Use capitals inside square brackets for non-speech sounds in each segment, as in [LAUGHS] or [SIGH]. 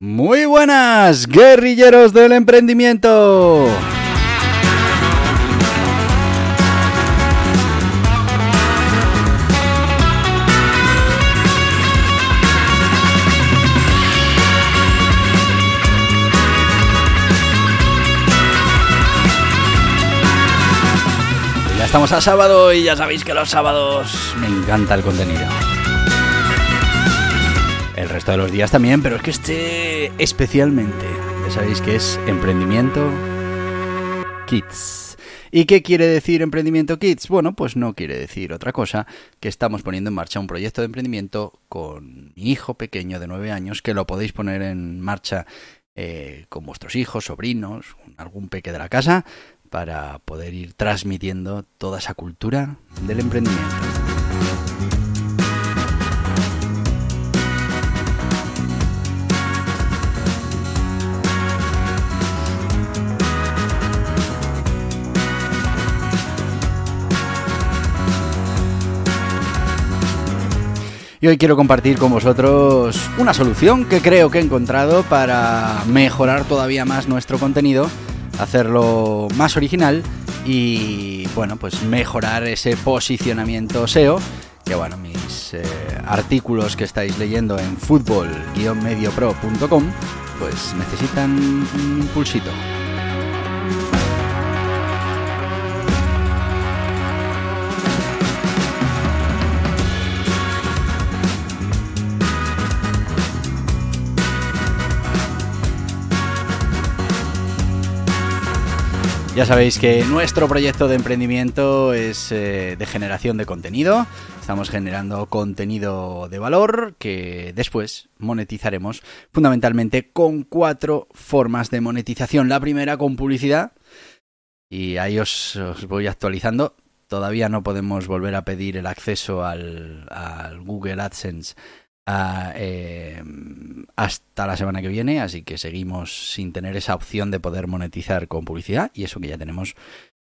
Muy buenas, guerrilleros del emprendimiento. Ya estamos a sábado y ya sabéis que los sábados me encanta el contenido. Resto de los días también, pero es que este especialmente. Ya sabéis que es Emprendimiento Kids. ¿Y qué quiere decir Emprendimiento Kids? Bueno, pues no quiere decir otra cosa que estamos poniendo en marcha un proyecto de emprendimiento con mi hijo pequeño de 9 años que lo podéis poner en marcha eh, con vuestros hijos, sobrinos, algún peque de la casa para poder ir transmitiendo toda esa cultura del emprendimiento. Y hoy quiero compartir con vosotros una solución que creo que he encontrado para mejorar todavía más nuestro contenido, hacerlo más original y bueno, pues mejorar ese posicionamiento SEO, que bueno, mis eh, artículos que estáis leyendo en fútbol-mediopro.com pues necesitan un impulsito. Ya sabéis que nuestro proyecto de emprendimiento es eh, de generación de contenido. Estamos generando contenido de valor que después monetizaremos fundamentalmente con cuatro formas de monetización. La primera con publicidad y ahí os, voy actualizando. Todavía no podemos volver a pedir el acceso al Google AdSense eh, hasta la semana que viene, así que seguimos sin tener esa opción de poder monetizar con publicidad y eso que ya tenemos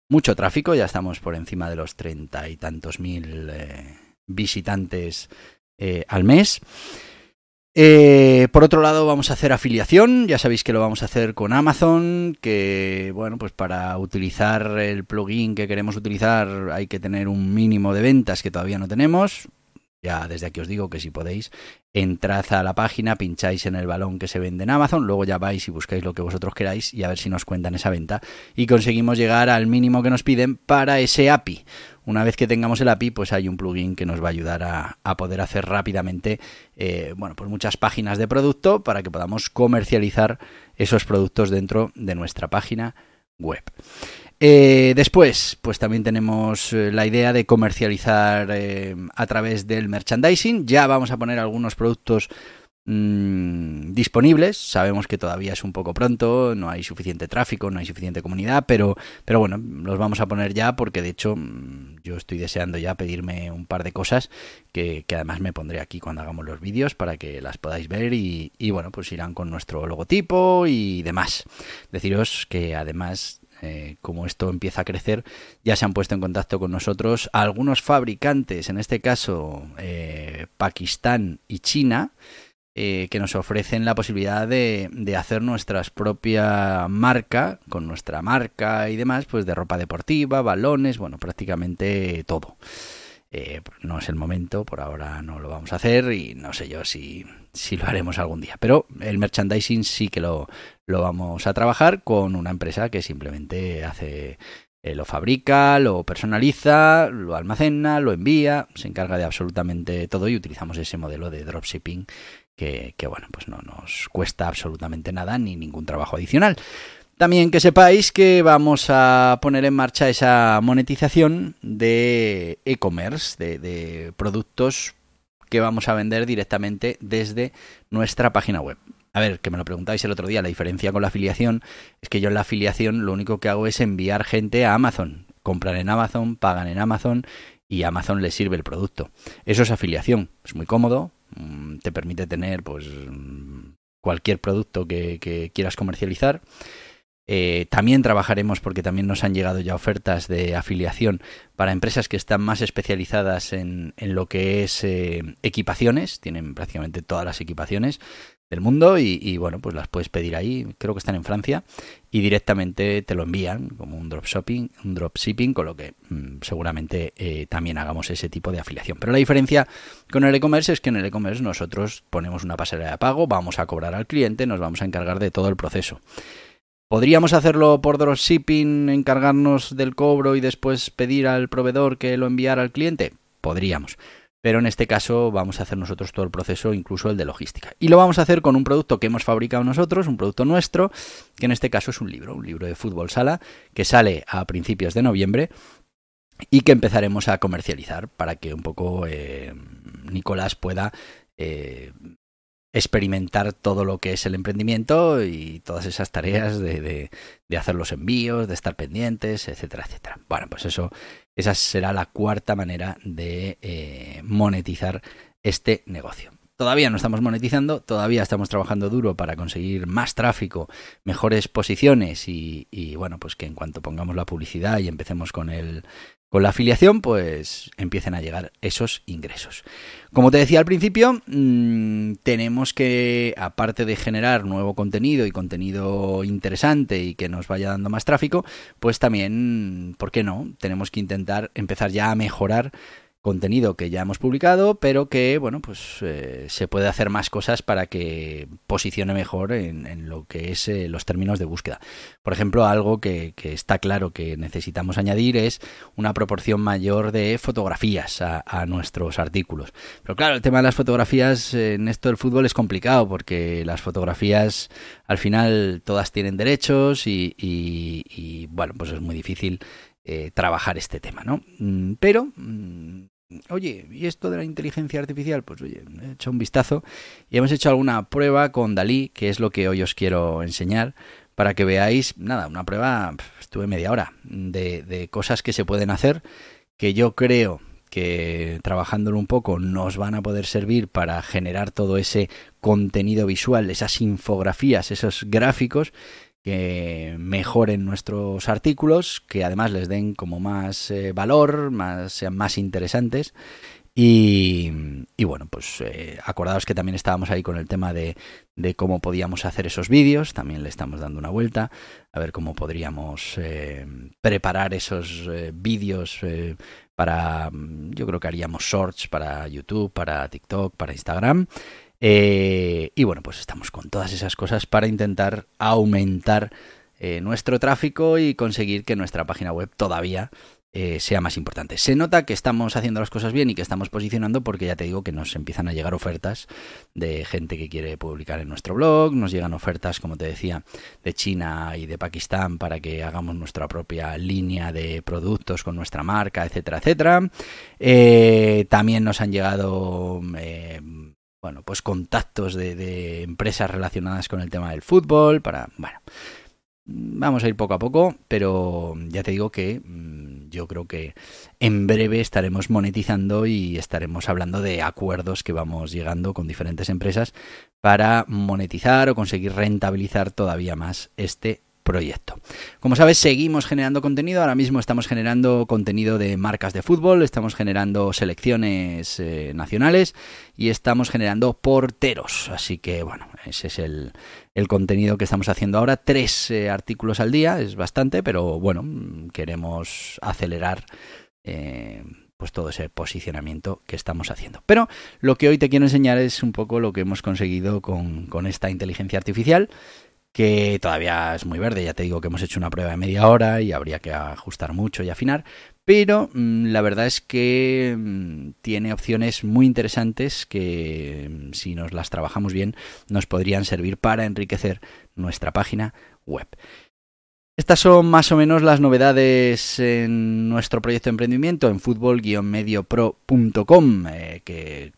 mucho tráfico, ya estamos por encima de los treinta y tantos mil eh, visitantes eh, al mes. Eh, por otro lado, vamos a hacer afiliación. Ya sabéis que lo vamos a hacer con Amazon. Que, bueno, pues para utilizar el plugin que queremos utilizar hay que tener un mínimo de ventas que todavía no tenemos. Ya desde aquí os digo que si podéis, entrad a la página, pincháis en el balón que se vende en Amazon, luego ya vais y buscáis lo que vosotros queráis y a ver si nos cuentan esa venta y conseguimos llegar al mínimo que nos piden para ese API. Una vez que tengamos el API, pues hay un plugin que nos va a ayudar a, a poder hacer rápidamente, eh, bueno, pues muchas páginas de producto para que podamos comercializar esos productos dentro de nuestra página web. Eh, después, pues también tenemos eh, la idea de comercializar eh, a través del merchandising. Ya vamos a poner algunos productos mmm, disponibles. Sabemos que todavía es un poco pronto, no hay suficiente tráfico, no hay suficiente comunidad, pero, pero bueno, los vamos a poner ya porque de hecho mmm, yo estoy deseando ya pedirme un par de cosas que, que, además me pondré aquí cuando hagamos los vídeos para que las podáis ver y, y bueno, pues irán con nuestro logotipo y demás. Deciros que además eh, como esto empieza a crecer, ya se han puesto en contacto con nosotros algunos fabricantes, en este caso eh, Pakistán y China, eh, que nos ofrecen la posibilidad de, de, hacer nuestra propia marca, con nuestra marca y demás, pues de ropa deportiva, balones, bueno, prácticamente todo. Eh, no es el momento, por ahora no lo vamos a hacer y no sé yo si, si lo haremos algún día. Pero el merchandising sí que lo, lo vamos a trabajar con una empresa que simplemente hace eh, lo fabrica, lo personaliza, lo almacena, lo envía, se encarga de absolutamente todo y utilizamos ese modelo de dropshipping que, bueno, pues no nos cuesta absolutamente nada ni ningún trabajo adicional. También que sepáis que vamos a poner en marcha esa monetización de e-commerce, de, productos que vamos a vender directamente desde nuestra página web. A ver, que me lo preguntáis el otro día, la diferencia con la afiliación es que yo en la afiliación lo único que hago es enviar gente a Amazon. Compran en Amazon, pagan en Amazon y Amazon les sirve el producto. Eso es afiliación, es muy cómodo, te permite tener pues mm, cualquier producto que quieras comercializar. Eh, también trabajaremos porque también nos han llegado ya ofertas de afiliación para empresas que están más especializadas en, lo que es eh, equipaciones, tienen prácticamente todas las equipaciones del mundo y, bueno, pues las puedes pedir ahí, creo que están en Francia y directamente te lo envían como un dropshipping, un dropshipping, con lo que mm, seguramente eh, también hagamos ese tipo de afiliación. Pero la diferencia con el e-commerce es que en el e-commerce nosotros ponemos una pasarela de pago, vamos a cobrar al cliente, nos vamos a encargar de todo el proceso. ¿Podríamos hacerlo por dropshipping, encargarnos del cobro y después pedir al proveedor que lo enviara al cliente? Podríamos. Pero en este caso vamos a hacer nosotros todo el proceso, incluso el de logística. Y lo vamos a hacer con un producto que hemos fabricado nosotros, un producto nuestro, que en este caso es un libro, un libro de fútbol sala, que sale a principios de noviembre y que empezaremos a comercializar para que un poco eh, Nicolás pueda eh, experimentar todo lo que es el emprendimiento y todas esas tareas de, hacer los envíos, de estar pendientes, etcétera, etcétera. Bueno, pues eso, esa será la cuarta manera de eh, monetizar este negocio. Todavía no estamos monetizando, todavía estamos trabajando duro para conseguir más tráfico, mejores posiciones y, bueno, pues que en cuanto pongamos la publicidad y empecemos con el, con la afiliación, pues empiecen a llegar esos ingresos. Como te decía al principio, mm, tenemos que, aparte de generar nuevo contenido y contenido interesante y que nos vaya dando más tráfico, pues también, ¿por qué no? Tenemos que intentar empezar ya a mejorar contenido que ya hemos publicado, pero que, bueno, pues eh, se puede hacer más cosas para que posicione mejor en, lo que es eh, los términos de búsqueda. Por ejemplo, algo que, está claro que necesitamos añadir es una proporción mayor de fotografías a, nuestros artículos. Pero claro, el tema de las fotografías en esto del fútbol es complicado porque las fotografías al final todas tienen derechos y, bueno, pues es muy difícil eh, trabajar este tema, ¿no? Mm, pero mm, Oye, ¿y esto de la inteligencia artificial? Pues oye, he hecho un vistazo y hemos hecho alguna prueba con Dalí, que es lo que hoy os quiero enseñar, para que veáis, nada, una prueba, estuve media hora, de, de cosas que se pueden hacer, que yo creo que trabajándolo un poco nos van a poder servir para generar todo ese contenido visual, esas infografías, esos gráficos que mejoren nuestros artículos, que además les den como más eh, valor, más, sean más interesantes. Y, bueno, pues eh, acordaos que también estábamos ahí con el tema de, de cómo podíamos hacer esos vídeos, también le estamos dando una vuelta, a ver cómo podríamos eh, preparar esos vídeos para, yo creo que haríamos shorts para YouTube, para TikTok, para Instagram. Eh, y bueno, pues estamos con todas esas cosas para intentar aumentar eh, nuestro tráfico y conseguir que nuestra página web todavía eh, sea más importante. Se nota que estamos haciendo las cosas bien y que estamos posicionando porque ya te digo que nos empiezan a llegar ofertas de gente que quiere publicar en nuestro blog, nos llegan ofertas, como te decía, de China y de Pakistán para que hagamos nuestra propia línea de productos con nuestra marca, etcétera, etcétera. también nos han llegado bueno, pues contactos de, empresas relacionadas con el tema del fútbol, para, bueno, vamos a ir poco a poco, pero ya te digo que mm, yo creo que en breve estaremos monetizando y estaremos hablando de acuerdos que vamos llegando con diferentes empresas para monetizar o conseguir rentabilizar todavía más este proyecto. Como sabes, seguimos generando contenido. Ahora mismo estamos generando contenido de marcas de fútbol, estamos generando selecciones eh, nacionales y estamos generando porteros. Así que, bueno, ese es el, contenido que estamos haciendo ahora. Tres eh, artículos al día, es bastante, pero bueno, queremos acelerar. Eh, pues todo ese posicionamiento que estamos haciendo. Pero lo que hoy te quiero enseñar es un poco lo que hemos conseguido con, con esta inteligencia artificial que todavía es muy verde, ya te digo que hemos hecho una prueba de media hora y habría que ajustar mucho y afinar, pero mm, la verdad es que mm, tiene opciones muy interesantes que mm, si nos las trabajamos bien nos podrían servir para enriquecer nuestra página web. Estas son más o menos las novedades en nuestro proyecto de emprendimiento en fútbol-mediopro.com, eh, que,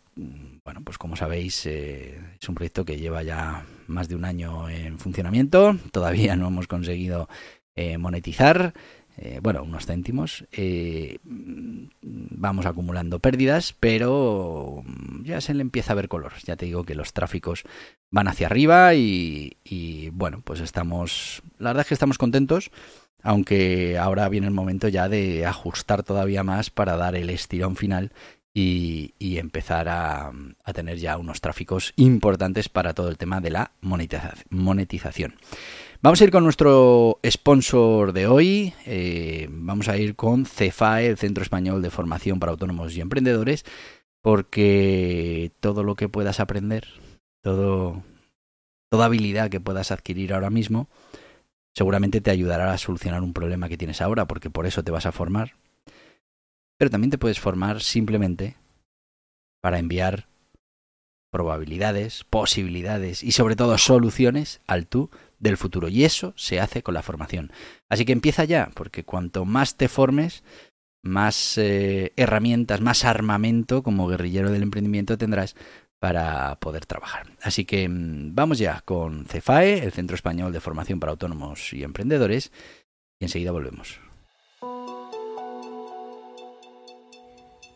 bueno, pues como sabéis, eh, es un proyecto que lleva ya más de un año en funcionamiento. Todavía no hemos conseguido eh, monetizar. Eh, bueno, unos céntimos. Eh, vamos acumulando pérdidas, pero ya se le empieza a ver color. Ya te digo que los tráficos van hacia arriba y, bueno, pues estamos, la verdad es que estamos contentos, aunque ahora viene el momento ya de ajustar todavía más para dar el estirón final y, empezar a, tener ya unos tráficos importantes para todo el tema de la monetización. Vamos a ir con nuestro sponsor de hoy. Eh, vamos a ir con CEFAE, el Centro Español de Formación para Autónomos y Emprendedores, porque todo lo que puedas aprender, todo, toda habilidad que puedas adquirir ahora mismo, seguramente te ayudará a solucionar un problema que tienes ahora, porque por eso te vas a formar. Pero también te puedes formar simplemente para enviar probabilidades, posibilidades y sobre todo soluciones al tú del futuro. Y eso se hace con la formación. Así que empieza ya, porque cuanto más te formes, más eh, herramientas, más armamento como guerrillero del emprendimiento tendrás para poder trabajar. Así que mm, vamos ya con CEFAE, el Centro Español de Formación para Autónomos y Emprendedores, y enseguida volvemos.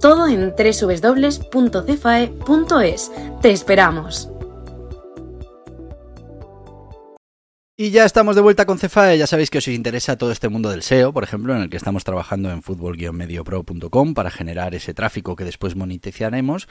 todo en www.cefae.es. ¡Te esperamos! Y ya estamos de vuelta con Cefae. Ya sabéis que os interesa todo este mundo del SEO, por ejemplo, en el que estamos trabajando en fútbol-mediopro.com para generar ese tráfico que después monetizaremos.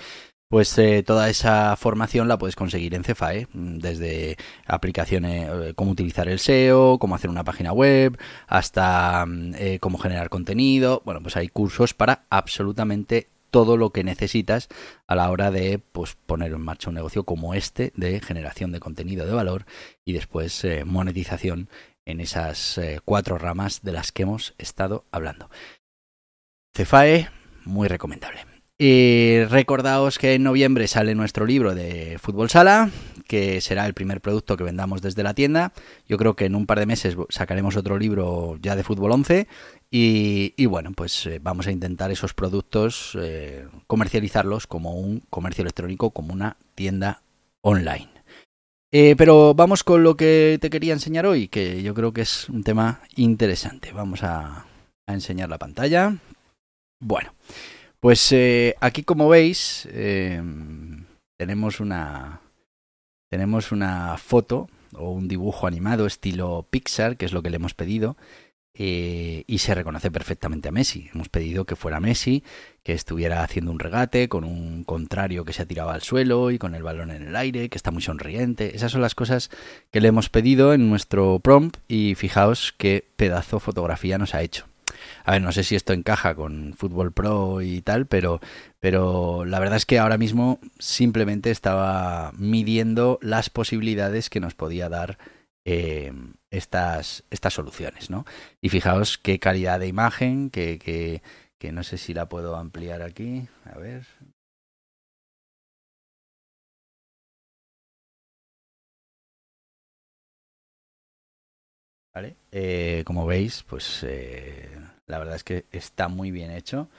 Pues eh, toda esa formación la puedes conseguir en Cefae, desde aplicaciones, eh, cómo utilizar el SEO, cómo hacer una página web, hasta mm, eh, cómo generar contenido. Bueno, pues hay cursos para absolutamente todo lo que necesitas a la hora de pues, poner en marcha un negocio como este de generación de contenido de valor y después eh, monetización en esas eh, cuatro ramas de las que hemos estado hablando. Cefae, muy recomendable. Y recordaos que en noviembre sale nuestro libro de fútbol sala, que será el primer producto que vendamos desde la tienda. Yo creo que en un par de meses sacaremos otro libro ya de fútbol 11 y, bueno, pues eh, vamos a intentar esos productos eh, comercializarlos como un comercio electrónico, como una tienda online. Eh, pero vamos con lo que te quería enseñar hoy, que yo creo que es un tema interesante. Vamos a, a enseñar la pantalla. Bueno, pues aquí como veis tenemos una tenemos una foto o un dibujo animado estilo Pixar, que es lo que le hemos pedido. Eh, y se reconoce perfectamente a Messi. Hemos pedido que fuera Messi, que estuviera haciendo un regate con un contrario que se ha tirado al suelo y con el balón en el aire, que está muy sonriente. Esas son las cosas que le hemos pedido en nuestro prompt y fijaos qué pedazo fotografía nos ha hecho. A ver, no sé si esto encaja con Fútbol Pro y tal, pero, pero la verdad es que ahora mismo simplemente estaba midiendo las posibilidades que nos podía dar eh, estas, estas soluciones, ¿no? Y fijaos qué calidad de imagen, que, que, que no sé si la puedo ampliar aquí. A ver. ¿Vale? Eh, como veis, pues eh, la verdad es que está muy bien hecho.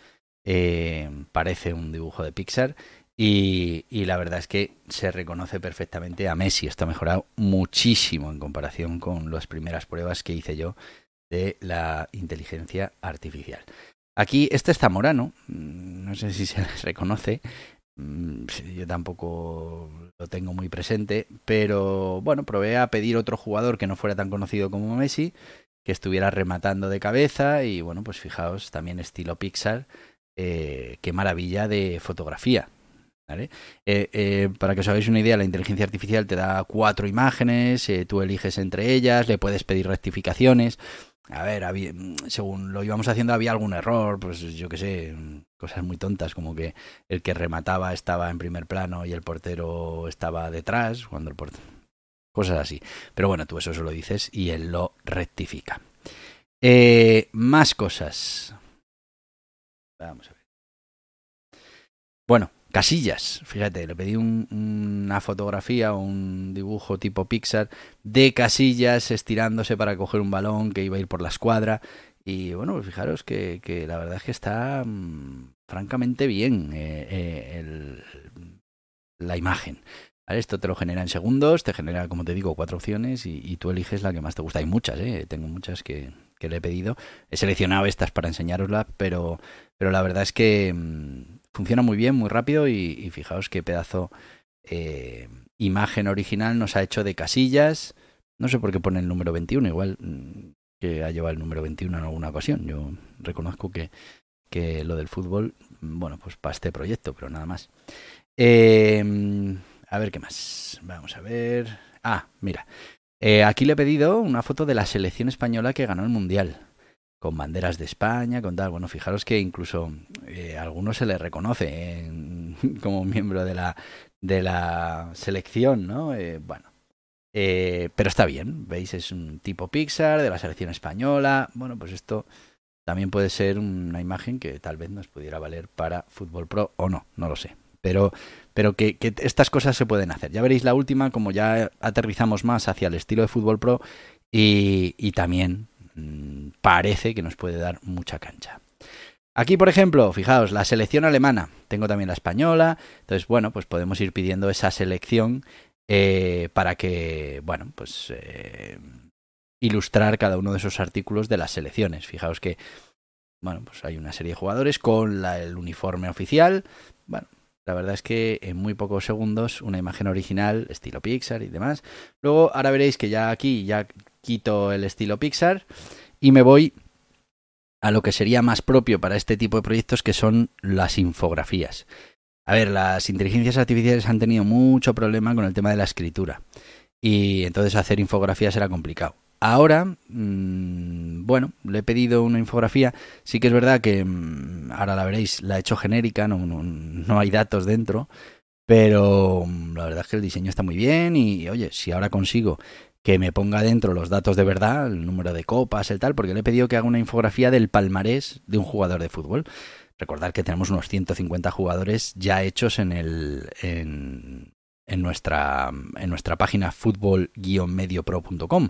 Parece un dibujo de Pixar y, la verdad es que se reconoce perfectamente a Messi. Esto ha mejorado muchísimo en comparación con las primeras pruebas que hice yo de la inteligencia artificial. Aquí este es Zamorano, mm, no sé si se [LAUGHS] reconoce, mm, yo tampoco lo tengo muy presente, pero bueno, probé a pedir otro jugador que no fuera tan conocido como Messi, que estuviera rematando de cabeza y bueno, pues fijaos, también estilo Pixar, eh, qué maravilla de fotografía. Eh, eh, para que os hagáis una idea, la inteligencia artificial te da cuatro imágenes, eh, tú eliges entre ellas, le puedes pedir rectificaciones. a ver, según lo íbamos haciendo había algún error, pues yo qué sé, cosas muy tontas, como que el que remataba estaba en primer plano y el portero estaba detrás, cuando el portero... Cosas así. Pero bueno, tú eso se lo dices y él lo rectifica. Más cosas. Vamos a ver. Bueno, Casillas, fíjate, le pedí una fotografía o un dibujo tipo Pixar de Casillas estirándose para coger un balón que iba a ir por la escuadra. Y bueno, pues fijaros que, la verdad es que está mm, francamente bien eh, eh, la imagen. Esto te lo genera en segundos, te genera, como te digo, cuatro opciones y, tú eliges la que más te gusta. Hay muchas, ¿eh? tengo muchas que, que le he pedido. He seleccionado estas para enseñaroslas, pero, pero la verdad es que mm, funciona muy bien, muy rápido y, fijaos qué pedazo eh, imagen original nos ha hecho de casillas. No sé por qué pone el número 21, igual mm, que ha llevado el número 21 en alguna ocasión. Yo reconozco que, que lo del fútbol, mm, bueno, pues para este proyecto, pero nada más. Eh, a ver qué más. Vamos a ver. Ah, mira. Eh, aquí le he pedido una foto de la selección española que ganó el Mundial con banderas de España, con tal. Bueno, fijaros que incluso eh, a algunos se le reconoce [LAUGHS] como miembro de la, selección, ¿no? Eh, bueno, eh, pero está bien, ¿veis? Es un tipo Pixar de la selección española. Bueno, pues esto también puede ser una imagen que tal vez nos pudiera valer para Fútbol Pro o no, no lo sé. Pero, pero que, estas cosas se pueden hacer. Ya veréis la última, como ya aterrizamos más hacia el estilo de Fútbol Pro y, también parece que nos puede dar mucha cancha. Aquí, por ejemplo, fijaos, la selección alemana, tengo también la española, entonces, bueno, pues podemos ir pidiendo esa selección eh, para que, bueno, pues eh, ilustrar cada uno de esos artículos de las selecciones. Fijaos que, bueno, pues hay una serie de jugadores con el uniforme oficial, bueno, la verdad es que en muy pocos segundos una imagen original, estilo Pixar y demás. Luego, ahora veréis que ya aquí ya quito el estilo Pixar y me voy a lo que sería más propio para este tipo de proyectos que son las infografías. A ver, las inteligencias artificiales han tenido mucho problema con el tema de la escritura y entonces hacer infografías era complicado. Ahora, mmm, bueno, le he pedido una infografía. Sí que es verdad que mmm, ahora la veréis, la he hecho genérica, no, no, no, hay datos dentro. Pero mm, la verdad es que el diseño está muy bien y, oye, si ahora consigo que me ponga dentro los datos de verdad, el número de copas, el tal, porque le he pedido que haga una infografía del palmarés de un jugador de fútbol. Recordad que tenemos unos 150 jugadores ya hechos en el en, en nuestra en nuestra página fútbol-mediopro.com.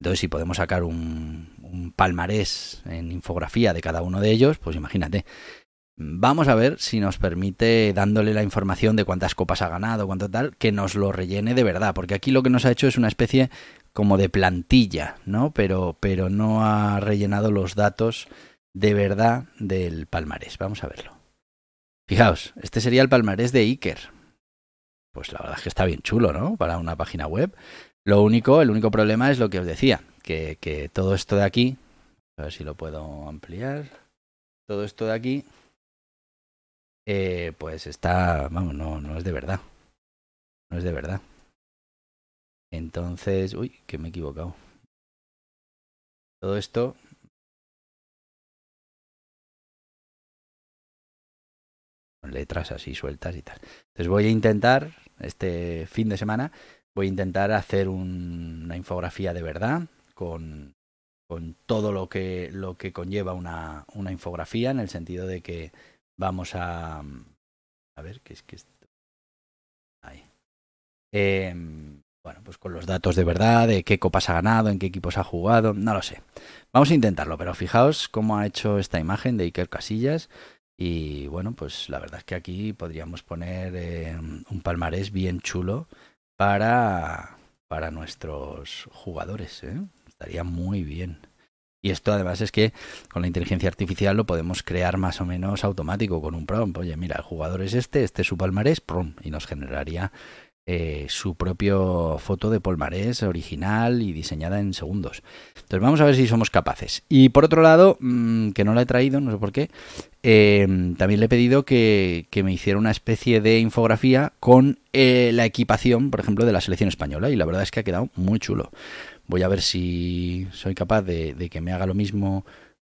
Entonces, si podemos sacar un, un palmarés en infografía de cada uno de ellos, pues imagínate. Vamos a ver si nos permite, dándole la información de cuántas copas ha ganado, cuánto tal, que nos lo rellene de verdad, porque aquí lo que nos ha hecho es una especie como de plantilla, ¿no? Pero, pero no ha rellenado los datos de verdad del palmarés. Vamos a verlo. Fijaos, este sería el palmarés de Iker. Pues la verdad es que está bien chulo, ¿no? Para una página web. Lo único, el único problema es lo que os decía, que, que todo esto de aquí, a ver si lo puedo ampliar, todo esto de aquí eh, pues está, vamos, no, no es de verdad. No es de verdad. Entonces, uy, que me he equivocado. Todo esto letras así sueltas y tal. Entonces voy a intentar, este fin de semana, voy a intentar hacer un, una infografía de verdad con, con todo lo que, lo que conlleva una, una infografía, en el sentido de que Vamos a. A ver, ¿qué es que esto? Ahí. Eh, bueno, pues con los datos de verdad, de qué copas ha ganado, en qué equipos ha jugado, no lo sé. Vamos a intentarlo, pero fijaos cómo ha hecho esta imagen de Iker Casillas. Y bueno, pues la verdad es que aquí podríamos poner eh, un palmarés bien chulo para, para nuestros jugadores. ¿eh? Estaría muy bien. Y esto además es que con la inteligencia artificial lo podemos crear más o menos automático con un prompt. Oye, mira, el jugador es este, este es su palmarés, y nos generaría eh, su propio foto de palmarés original y diseñada en segundos. Entonces vamos a ver si somos capaces. Y por otro lado, mmm, que no la he traído, no sé por qué, eh, también le he pedido que, que, me hiciera una especie de infografía con eh, la equipación, por ejemplo, de la selección española. Y la verdad es que ha quedado muy chulo. Voy a ver si soy capaz de, que me haga lo mismo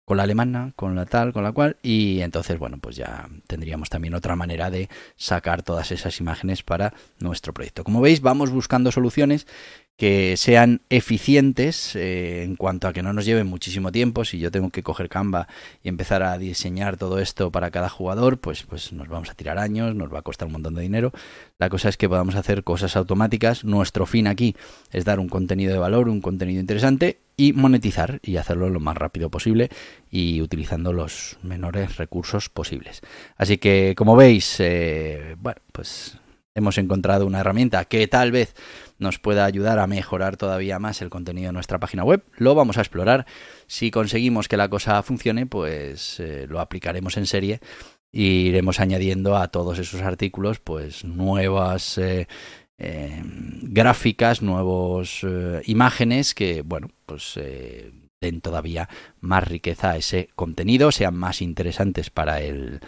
con la alemana, con la tal, con la cual, y entonces, bueno, pues ya tendríamos también otra manera de sacar todas esas imágenes para nuestro proyecto. Como veis, vamos buscando soluciones que sean eficientes eh, en cuanto a que no nos lleven muchísimo tiempo. Si yo tengo que coger Canva y empezar a diseñar todo esto para cada jugador, pues, pues nos vamos a tirar años, nos va a costar un montón de dinero. La cosa es que podamos hacer cosas automáticas. Nuestro fin aquí es dar un contenido de valor, un contenido interesante y monetizar y hacerlo lo más rápido posible y utilizando los menores recursos posibles. Así que, como veis, eh, bueno, pues hemos encontrado una herramienta que tal vez nos pueda ayudar a mejorar todavía más el contenido de nuestra página web. Lo vamos a explorar. Si conseguimos que la cosa funcione, pues eh, lo aplicaremos en serie e iremos añadiendo a todos esos artículos pues nuevas eh, eh, gráficas, nuevas imágenes que, bueno, pues den todavía más riqueza a ese contenido, sean más interesantes para el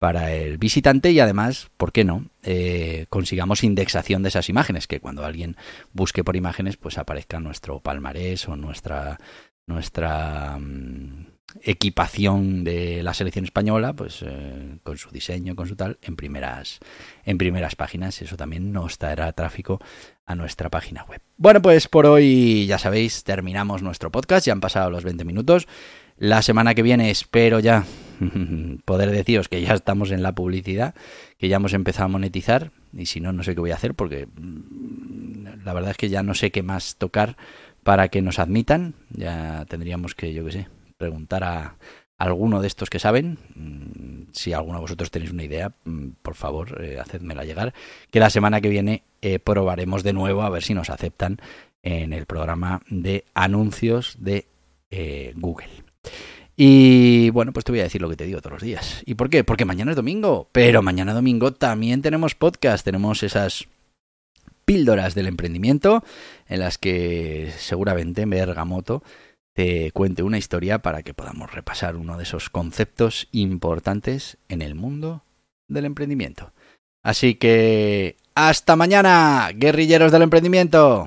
para el visitante y además, ¿por qué no? Eh, consigamos indexación de esas imágenes, que cuando alguien busque por imágenes, pues aparezca nuestro palmarés o nuestra, nuestra mm, equipación de la selección española, pues eh, con su diseño, con su tal, en primeras, en primeras páginas. Eso también nos traerá tráfico a nuestra página web. Bueno, pues por hoy, ya sabéis, terminamos nuestro podcast, ya han pasado los 20 minutos. La semana que viene espero ya [LAUGHS] poder deciros que ya estamos en la publicidad, que ya hemos empezado a monetizar y si no, no sé qué voy a hacer porque mm, la verdad es que ya no sé qué más tocar para que nos admitan. Ya tendríamos que, yo qué sé, preguntar a alguno de estos que saben. Mm, si alguno de vosotros tenéis una idea, mm, por favor, eh, hacedmela llegar. Que la semana que viene eh, probaremos de nuevo a ver si nos aceptan en el programa de anuncios de eh, Google. Y bueno, pues te voy a decir lo que te digo todos los días. ¿Y por qué? Porque mañana es domingo. Pero mañana domingo también tenemos podcast. Tenemos esas píldoras del emprendimiento en las que seguramente Bergamoto te cuente una historia para que podamos repasar uno de esos conceptos importantes en el mundo del emprendimiento. Así que hasta mañana, guerrilleros del emprendimiento.